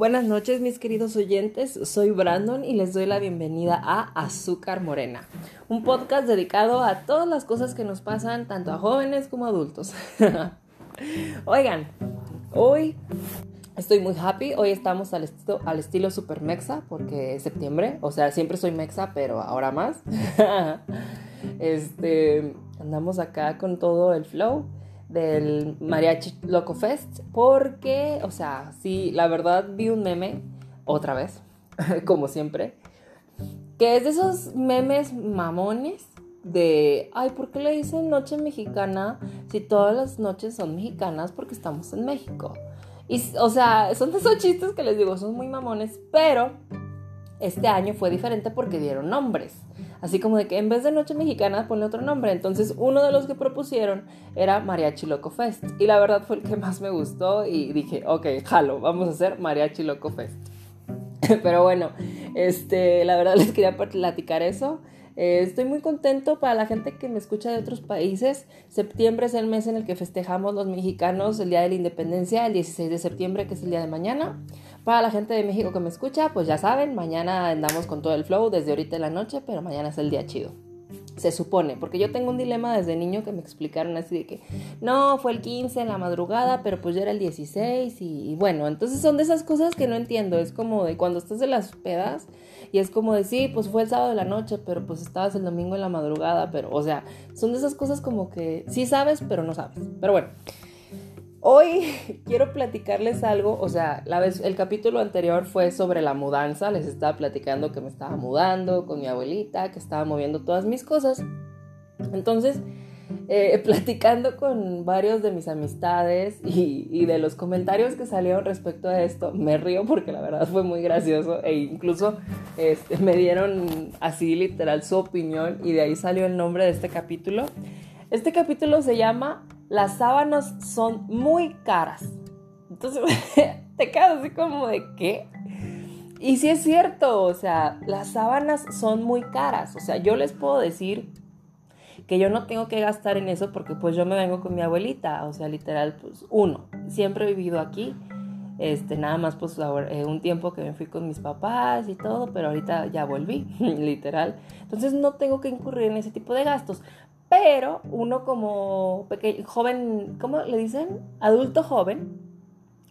Buenas noches mis queridos oyentes, soy Brandon y les doy la bienvenida a Azúcar Morena, un podcast dedicado a todas las cosas que nos pasan tanto a jóvenes como a adultos. Oigan, hoy estoy muy happy, hoy estamos al, al estilo super mexa porque es septiembre, o sea, siempre soy mexa, pero ahora más. este, andamos acá con todo el flow del Mariachi Loco Fest porque, o sea, sí, la verdad vi un meme otra vez, como siempre, que es de esos memes mamones de, ay, ¿por qué le dicen noche mexicana si todas las noches son mexicanas porque estamos en México? Y, o sea, son de esos chistes que les digo, son muy mamones, pero este año fue diferente porque dieron nombres. Así como de que en vez de Noche Mexicana ponle otro nombre. Entonces uno de los que propusieron era Mariachi Loco Fest. Y la verdad fue el que más me gustó y dije, ok, jalo, vamos a hacer Mariachi Loco Fest. Pero bueno, este, la verdad les quería platicar eso. Eh, estoy muy contento para la gente que me escucha de otros países. Septiembre es el mes en el que festejamos los mexicanos el Día de la Independencia, el 16 de septiembre, que es el día de mañana. Para la gente de México que me escucha, pues ya saben, mañana andamos con todo el flow desde ahorita en la noche, pero mañana es el día chido. Se supone, porque yo tengo un dilema desde niño que me explicaron así de que no, fue el 15 en la madrugada, pero pues ya era el 16 y, bueno, entonces son de esas cosas que no entiendo, es como de cuando estás de las pedas y es como de sí, pues fue el sábado de la noche, pero pues estabas el domingo en la madrugada, pero o sea, son de esas cosas como que sí sabes, pero no sabes. Pero bueno, Hoy quiero platicarles algo, o sea, la vez, el capítulo anterior fue sobre la mudanza, les estaba platicando que me estaba mudando con mi abuelita, que estaba moviendo todas mis cosas. Entonces, eh, platicando con varios de mis amistades y, de los comentarios que salieron respecto a esto, me río porque la verdad fue muy gracioso e incluso este, me dieron así literal su opinión y de ahí salió el nombre de este capítulo. Este capítulo se llama las sábanas son muy caras. Entonces te quedas así como de qué. Y sí es cierto, o sea, las sábanas son muy caras. O sea, yo les puedo decir que yo no tengo que gastar en eso porque pues yo me vengo con mi abuelita. O sea, literal, pues uno, siempre he vivido aquí. Este, nada más pues eh, un tiempo que me fui con mis papás y todo, pero ahorita ya volví, literal. Entonces no tengo que incurrir en ese tipo de gastos. Pero uno como joven, ¿cómo le dicen? Adulto joven,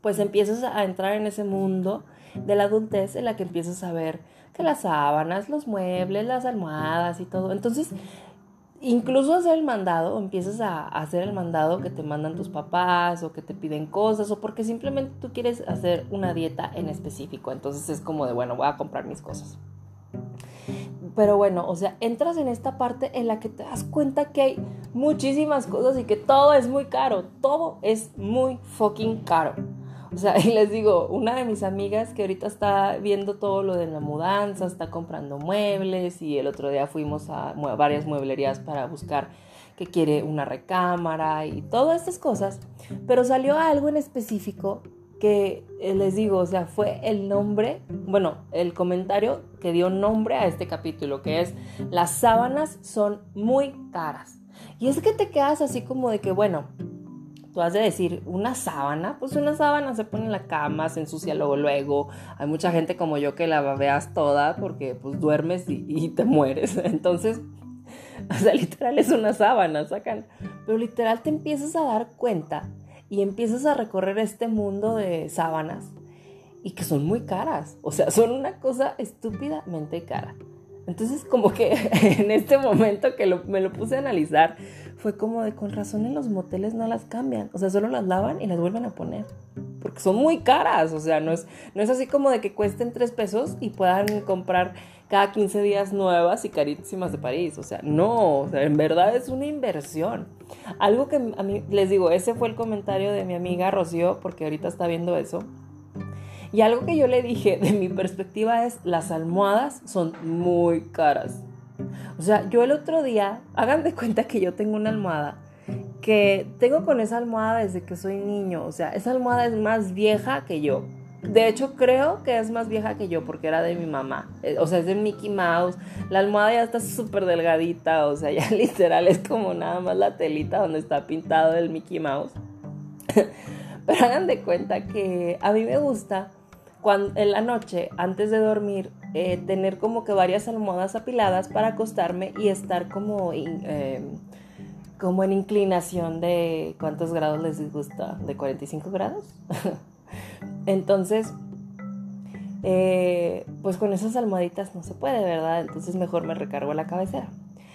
pues empiezas a entrar en ese mundo de la adultez en la que empiezas a ver que las sábanas, los muebles, las almohadas y todo. Entonces, incluso hacer el mandado, empiezas a hacer el mandado que te mandan tus papás o que te piden cosas o porque simplemente tú quieres hacer una dieta en específico. Entonces es como de, bueno, voy a comprar mis cosas. Pero bueno, o sea, entras en esta parte en la que te das cuenta que hay muchísimas cosas y que todo es muy caro. Todo es muy fucking caro. O sea, y les digo, una de mis amigas que ahorita está viendo todo lo de la mudanza, está comprando muebles y el otro día fuimos a varias mueblerías para buscar que quiere una recámara y todas estas cosas, pero salió algo en específico que eh, les digo, o sea, fue el nombre, bueno, el comentario que dio nombre a este capítulo, que es, las sábanas son muy caras. Y es que te quedas así como de que, bueno, tú has de decir, una sábana, pues una sábana se pone en la cama, se ensucia luego, luego. Hay mucha gente como yo que la veas toda porque pues duermes y, y te mueres. Entonces, o sea, literal es una sábana, sacan. Pero literal te empiezas a dar cuenta y empiezas a recorrer este mundo de sábanas y que son muy caras, o sea, son una cosa estúpidamente cara. Entonces como que en este momento que me lo puse a analizar, fue como de con razón en los moteles no las cambian, o sea, solo las lavan y las vuelven a poner, porque son muy caras, o sea, no es, no es así como de que cuesten tres pesos y puedan comprar cada 15 días nuevas y carísimas de París. O sea, no, en verdad es una inversión. Algo que a mí, les digo, ese fue el comentario de mi amiga Rocío, porque ahorita está viendo eso. Y algo que yo le dije de mi perspectiva es, las almohadas son muy caras. O sea, yo el otro día, hagan de cuenta que yo tengo una almohada que tengo con esa almohada desde que soy niño. O sea, esa almohada es más vieja que yo. De hecho, creo que es más vieja que yo porque era de mi mamá. Eh, o sea, es de Mickey Mouse. La almohada ya está súper delgadita. O sea, ya literal es como nada más la telita donde está pintado el Mickey Mouse. Pero hagan de cuenta que a mí me gusta cuando, en la noche, antes de dormir, eh, tener como que varias almohadas apiladas para acostarme y estar como, em, como en inclinación de cuántos grados les gusta, de 45 grados. Entonces, eh, pues con esas almohaditas no se puede, ¿verdad? Entonces mejor me recargo la cabecera.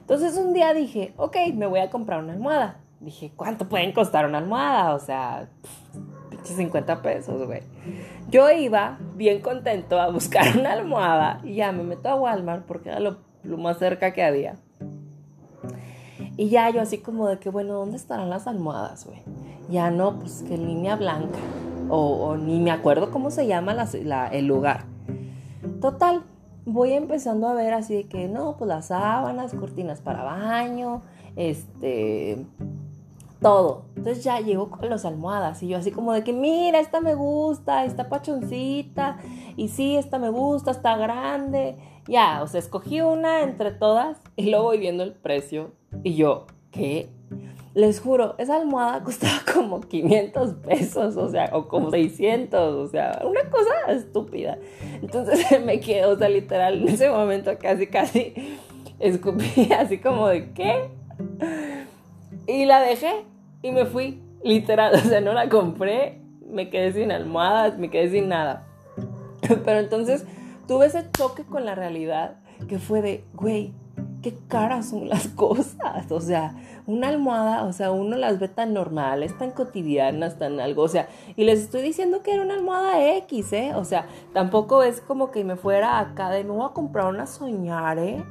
Entonces un día dije, ok, me voy a comprar una almohada. Dije, ¿cuánto pueden costar una almohada? O sea, 50 pesos, güey. Yo iba bien contento a buscar una almohada y ya me meto a Walmart porque era lo, más cerca que había. Y ya yo así como de que, bueno, ¿dónde estarán las almohadas, güey? Ya no, pues que línea blanca. O, ni me acuerdo cómo se llama el lugar. Total, voy empezando a ver así de que, no, pues las sábanas, cortinas para baño, este, todo. Entonces ya llego con las almohadas y yo así como de que, mira, esta me gusta, esta pachoncita, y sí, esta me gusta, está grande. Ya, o sea, escogí una entre todas y luego voy viendo el precio y yo, ¿qué? Les juro, esa almohada costaba como 500 pesos, o sea, o como 600, o sea, una cosa estúpida. Entonces me quedo, o sea, literal, en ese momento casi, casi escupí así como de, ¿qué? Y la dejé y me fui, literal, o sea, no la compré, me quedé sin almohadas, me quedé sin nada. Pero entonces tuve ese choque con la realidad que fue de, güey, qué caras son las cosas. O sea, una almohada, o sea, uno las ve tan normales, tan cotidianas, tan algo. O sea, y les estoy diciendo que era una almohada X, ¿eh? O sea, tampoco es como que me fuera acá de, me voy a comprar una soñare,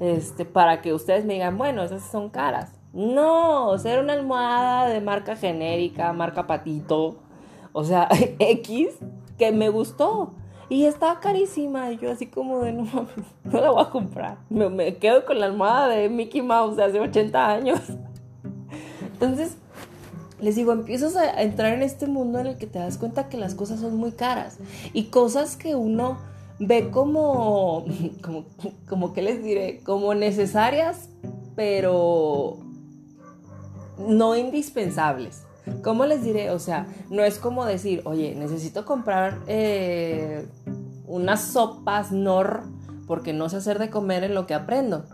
este, para que ustedes me digan, bueno, esas son caras. No, o sea, era una almohada de marca genérica, marca patito, o sea, X, que me gustó. Y estaba carísima. Y yo así como de, no la voy a comprar. Me, quedo con la almohada de Mickey Mouse hace 80 años. Entonces, les digo, empiezas a entrar en este mundo en el que te das cuenta que las cosas son muy caras. Y cosas que uno ve como, como, como que les diré, como necesarias, pero no indispensables. ¿Cómo les diré? O sea, no es como decir, oye, necesito comprar eh, unas sopas Nor porque no sé hacer de comer en lo que aprendo.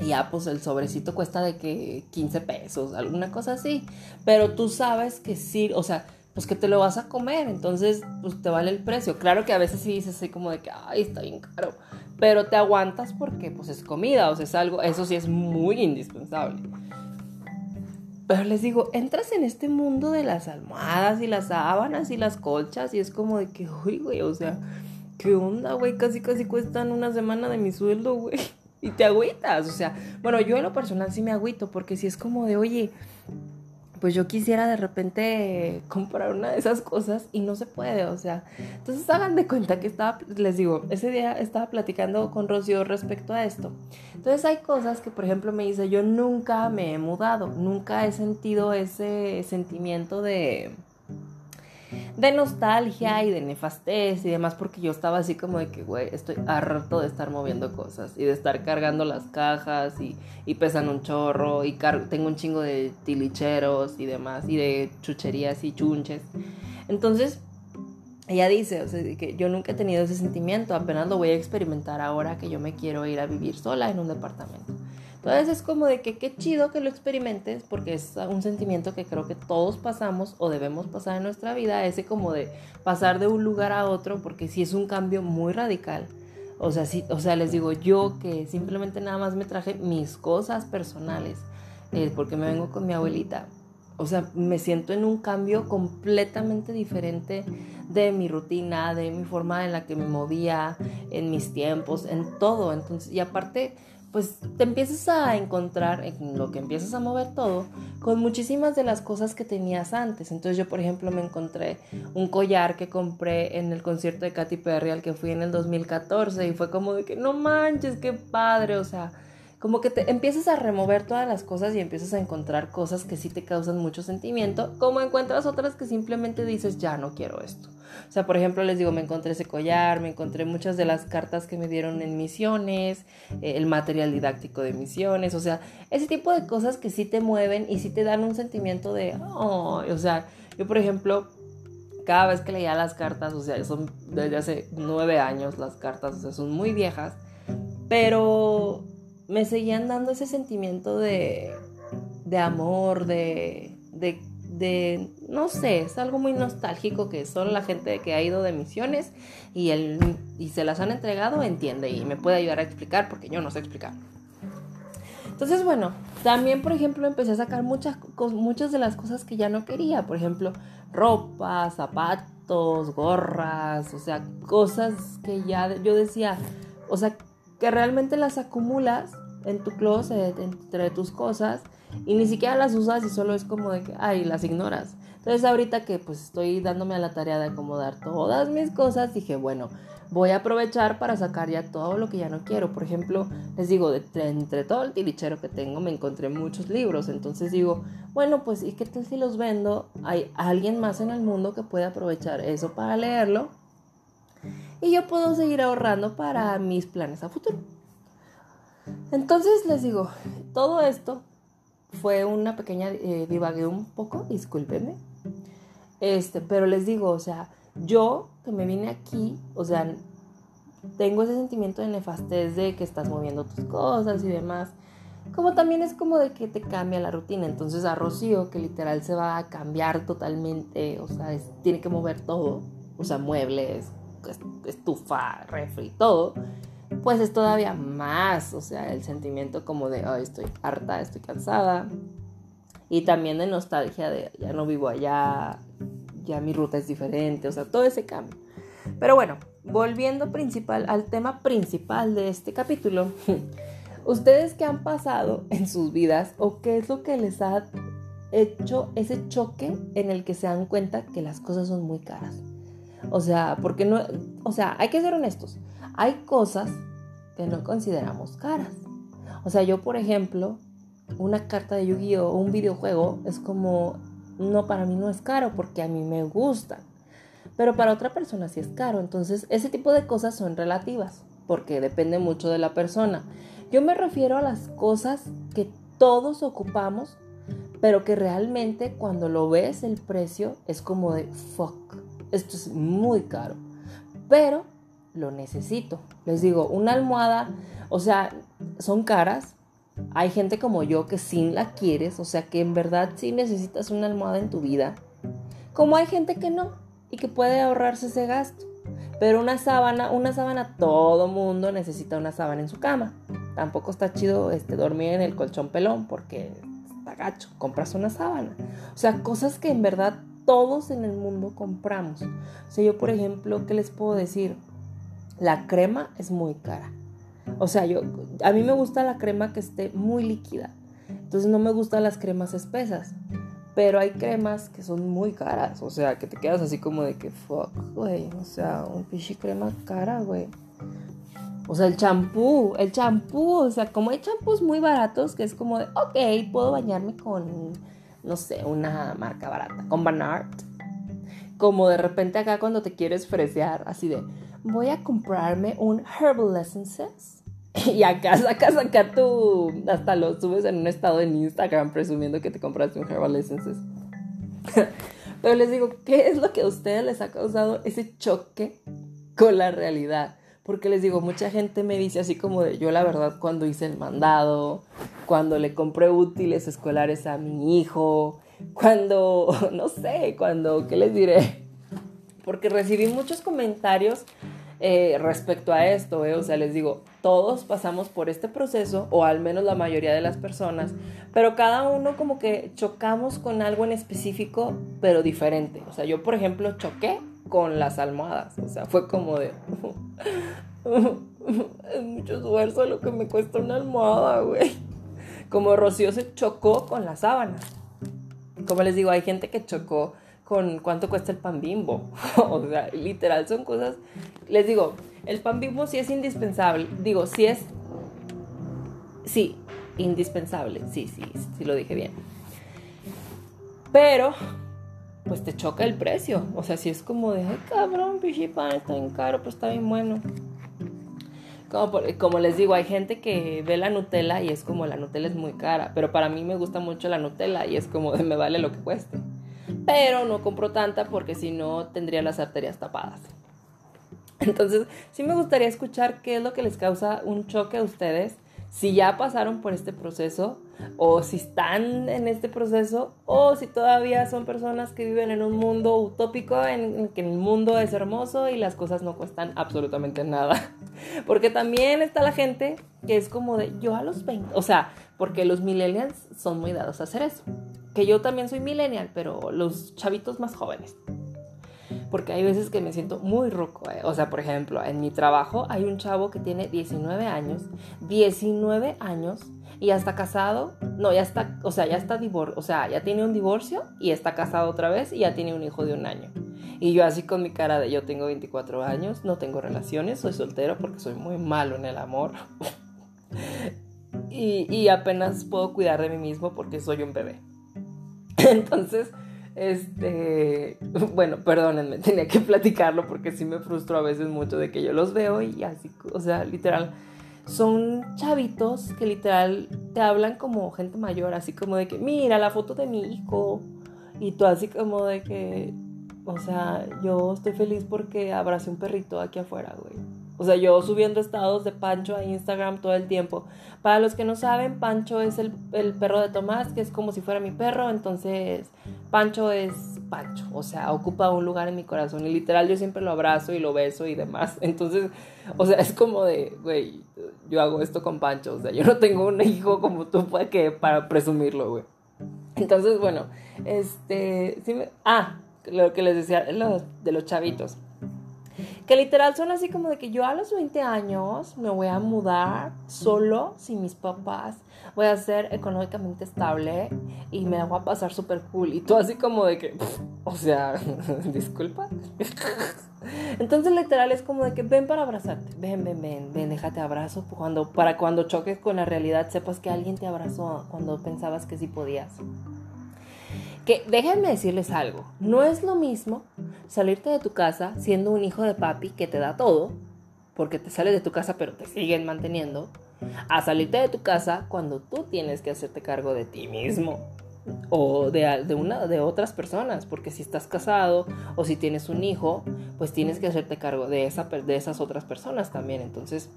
Y ya, pues el sobrecito cuesta de que 15 pesos, alguna cosa así. Pero tú sabes que sí, o sea, pues que te lo vas a comer, entonces pues te vale el precio. Claro que a veces sí dices así como de que, ay, está bien caro, pero te aguantas porque pues es comida, o sea, es algo, eso sí es muy indispensable. Pero les digo, entras en este mundo de las almohadas y las sábanas y las colchas y es como de que, uy, güey, o sea, ¿qué onda, güey? Casi, casi cuestan una semana de mi sueldo, güey. Y te agüitas, o sea, bueno, yo en lo personal sí me agüito porque si es como de, oye, pues yo quisiera de repente comprar una de esas cosas y no se puede, o sea, entonces hagan de cuenta que estaba, les digo, ese día estaba platicando con Rocío respecto a esto. Entonces hay cosas que, por ejemplo, me dice, yo nunca me he mudado, nunca he sentido ese sentimiento de de nostalgia y de nefastez y demás, porque yo estaba así como de que, güey, estoy harto de estar moviendo cosas y de estar cargando las cajas y, pesan un chorro y tengo un chingo de tilicheros y demás y de chucherías y chunches. Entonces, ella dice, o sea, que yo nunca he tenido ese sentimiento, apenas lo voy a experimentar ahora que yo me quiero ir a vivir sola en un departamento. Entonces es como de que qué chido que lo experimentes porque es un sentimiento que creo que todos pasamos o debemos pasar en nuestra vida, ese como de pasar de un lugar a otro porque sí es un cambio muy radical. O sea, sí, o sea, les digo yo que simplemente nada más me traje mis cosas personales eh, porque me vengo con mi abuelita. O sea, me siento en un cambio completamente diferente de mi rutina, de mi forma en la que me movía, en mis tiempos, en todo. Entonces, y aparte, pues te empiezas a encontrar en lo que empiezas a mover todo con muchísimas de las cosas que tenías antes. Entonces yo, por ejemplo, me encontré un collar que compré en el concierto de Katy Perry al que fui en el 2014 y fue como de que no manches, qué padre, o sea, como que te empiezas a remover todas las cosas y empiezas a encontrar cosas que sí te causan mucho sentimiento, como encuentras otras que simplemente dices, ya no quiero esto. O sea, por ejemplo, les digo, me encontré ese collar, me encontré muchas de las cartas que me dieron en misiones, eh, el material didáctico de misiones, o sea, ese tipo de cosas que sí te mueven y sí te dan un sentimiento de, oh, o sea, yo por ejemplo, cada vez que leía las cartas, o sea, son desde hace nueve años las cartas, o sea, son muy viejas, pero me seguían dando ese sentimiento de, de amor, de, de, no sé, es algo muy nostálgico que solo la gente que ha ido de misiones y, el, y se las han entregado entiende y me puede ayudar a explicar porque yo no sé explicar. Entonces, bueno, también, por ejemplo, empecé a sacar muchas, muchas de las cosas que ya no quería. Por ejemplo, ropa, zapatos, gorras, o sea, cosas que ya yo decía, o sea, que realmente las acumulas en tu closet, entre tus cosas, y ni siquiera las usas y solo es como de que, ay, las ignoras. Entonces ahorita que pues estoy dándome a la tarea de acomodar todas mis cosas, dije, bueno, voy a aprovechar para sacar ya todo lo que ya no quiero. Por ejemplo, les digo, entre todo el tilichero que tengo me encontré muchos libros. Entonces digo, bueno, pues ¿y qué tal si los vendo? Hay alguien más en el mundo que puede aprovechar eso para leerlo. Y yo puedo seguir ahorrando para mis planes a futuro. Entonces les digo, todo esto fue una pequeña eh, divagué un poco, discúlpenme. Este, pero les digo, o sea, yo que me vine aquí, o sea, tengo ese sentimiento de nefastez de que estás moviendo tus cosas y demás. Como también es como de que te cambia la rutina. Entonces a Rocío, que literal se va a cambiar totalmente, o sea, tiene que mover todo, o sea, muebles, estufa, refri, todo, pues es todavía más, o sea, el sentimiento como de, ay, estoy harta, estoy cansada. Y también de nostalgia de, ya no vivo allá, ya mi ruta es diferente, o sea, todo ese cambio. Pero bueno, volviendo principal al tema principal de este capítulo, ustedes qué han pasado en sus vidas o qué es lo que les ha hecho ese choque en el que se dan cuenta que las cosas son muy caras. O sea, porque no, o sea, hay que ser honestos. Hay cosas que no consideramos caras. O sea, yo por ejemplo, una carta de Yu-Gi-Oh o un videojuego es como no, para mí no es caro porque a mí me gusta. Pero para otra persona sí es caro. Entonces, ese tipo de cosas son relativas porque depende mucho de la persona. Yo me refiero a las cosas que todos ocupamos, pero que realmente cuando lo ves el precio es como de fuck, esto es muy caro. Pero lo necesito. Les digo, una almohada, o sea, son caras, hay gente como yo que sí la quieres, o sea que en verdad sí necesitas una almohada en tu vida. Como hay gente que no y que puede ahorrarse ese gasto. Pero una sábana, una sábana, todo mundo necesita una sábana en su cama. Tampoco está chido este, dormir en el colchón pelón porque está gacho. Compras una sábana. O sea, cosas que en verdad todos en el mundo compramos. O sea, yo por ejemplo, ¿qué les puedo decir? La crema es muy cara. O sea, yo, a mí me gusta la crema que esté muy líquida. Entonces no me gustan las cremas espesas. Pero hay cremas que son muy caras. O sea, que te quedas así como de que fuck, güey. O sea, un pichi crema cara, güey. O sea, el champú, el champú, o sea, como hay champús muy baratos que es como de, ok, puedo bañarme con, no sé, una marca barata, con Banart. Como de repente acá cuando te quieres fresear, así de, voy a comprarme un Herbal Essences y acá sacas acá tú, hasta lo subes en un estado en Instagram presumiendo que te compraste un Herbal Essences. Pero les digo, ¿qué es lo que a ustedes les ha causado ese choque con la realidad? Porque les digo, mucha gente me dice así como de, yo la verdad cuando hice el mandado, cuando le compré útiles escolares a mi hijo, cuando, no sé, cuando, ¿qué les diré? Porque recibí muchos comentarios eh, respecto a esto, eh, o sea, les digo, todos pasamos por este proceso, o al menos la mayoría de las personas, pero cada uno como que chocamos con algo en específico, pero diferente. O sea, yo, por ejemplo, choqué con las almohadas, o sea, fue como de... es mucho esfuerzo lo que me cuesta una almohada, güey. Como Rocío se chocó con las sábanas. Como les digo, hay gente que chocó con cuánto cuesta el pan bimbo. o sea, literal, son cosas. Les digo, el pan bimbo sí es indispensable. Digo, sí es. Sí, indispensable. Sí, sí, sí lo dije bien. Pero, pues te choca el precio. O sea, si es como de, ay cabrón, pan está bien caro, pues está bien bueno. Como, como les digo, hay gente que ve la Nutella y es como la Nutella es muy cara, pero para mí me gusta mucho la Nutella y es como me vale lo que cueste. pero no compro tanta porque si no tendría las arterias tapadas. Entonces, sí me gustaría escuchar qué es lo que les causa un choque a ustedes, si ya pasaron por este proceso o si están en este proceso o si todavía son personas que viven en un mundo utópico en, que el mundo es hermoso y las cosas no cuestan absolutamente nada. Porque también está la gente que es como de yo a los 20, o sea, porque los millennials son muy dados a hacer eso. Que yo también soy millennial, pero los chavitos más jóvenes porque hay veces que me siento muy roco. Eh. O sea, por ejemplo, en mi trabajo hay un chavo que tiene 19 años, 19 años y ya está casado, no, ya está, o sea, ya está divorcio, o sea, ya tiene un divorcio y está casado otra vez y ya tiene un hijo de un año. Y yo así con mi cara de yo tengo 24 años, no tengo relaciones, soy soltero porque soy muy malo en el amor. y, y apenas puedo cuidar de mí mismo porque soy un bebé. Entonces, este, bueno, perdónenme, tenía que platicarlo porque sí me frustro a veces mucho de que yo los veo y así, o sea, literal, son chavitos que literal te hablan como gente mayor, así como de que, mira la foto de mi hijo, y tú así como de que, o sea, yo estoy feliz porque abracé un perrito aquí afuera, güey. O sea, yo subiendo estados de Pancho a Instagram todo el tiempo. Para los que no saben, Pancho es el, perro de Tomás, que es como si fuera mi perro. Entonces, Pancho es Pancho. O sea, ocupa un lugar en mi corazón. Y literal, yo siempre lo abrazo y lo beso y demás. Entonces, o sea, es como de, güey, yo hago esto con Pancho. O sea, yo no tengo un hijo como tú pues, que para presumirlo, güey. Entonces, bueno, este, sí me, ah, lo que les decía de los chavitos. Que literal son así como de que yo a los 20 años me voy a mudar solo, sin mis papás, voy a ser económicamente estable y me voy a pasar súper cool. Y tú así como de que, o sea, disculpa. Entonces literal es como de que ven para abrazarte, ven, ven, ven, ven, déjate abrazo cuando, para cuando choques con la realidad sepas que alguien te abrazó cuando pensabas que sí podías. Que déjenme decirles algo, no es lo mismo salirte de tu casa siendo un hijo de papi que te da todo, porque te sales de tu casa pero te siguen manteniendo, a salirte de tu casa cuando tú tienes que hacerte cargo de ti mismo o de, de, una, de otras personas, porque si estás casado o si tienes un hijo, pues tienes que hacerte cargo de, esa, de esas otras personas también. Entonces,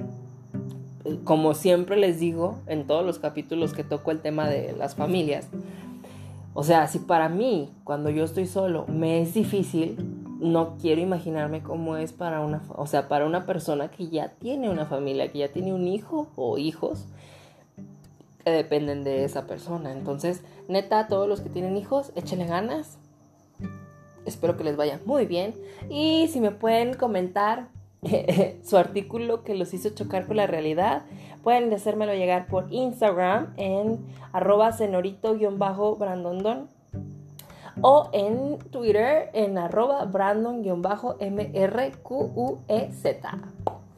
como siempre les digo en todos los capítulos que toco el tema de las familias, o sea, si para mí, cuando yo estoy solo, me es difícil, no quiero imaginarme cómo es para una, o sea, para una persona que ya tiene una familia, que ya tiene un hijo o hijos que dependen de esa persona. Entonces, neta, todos los que tienen hijos, échenle ganas. Espero que les vaya muy bien. Y si me pueden comentar su artículo que los hizo chocar con la realidad, pueden hacérmelo llegar por Instagram en arroba cenorito-brandondon o en Twitter en arroba brandon-mrquz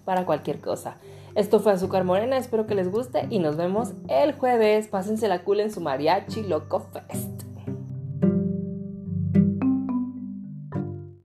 para cualquier cosa. Esto fue Azúcar Morena, espero que les guste y nos vemos el jueves. Pásensela cool en su mariachi loco fest.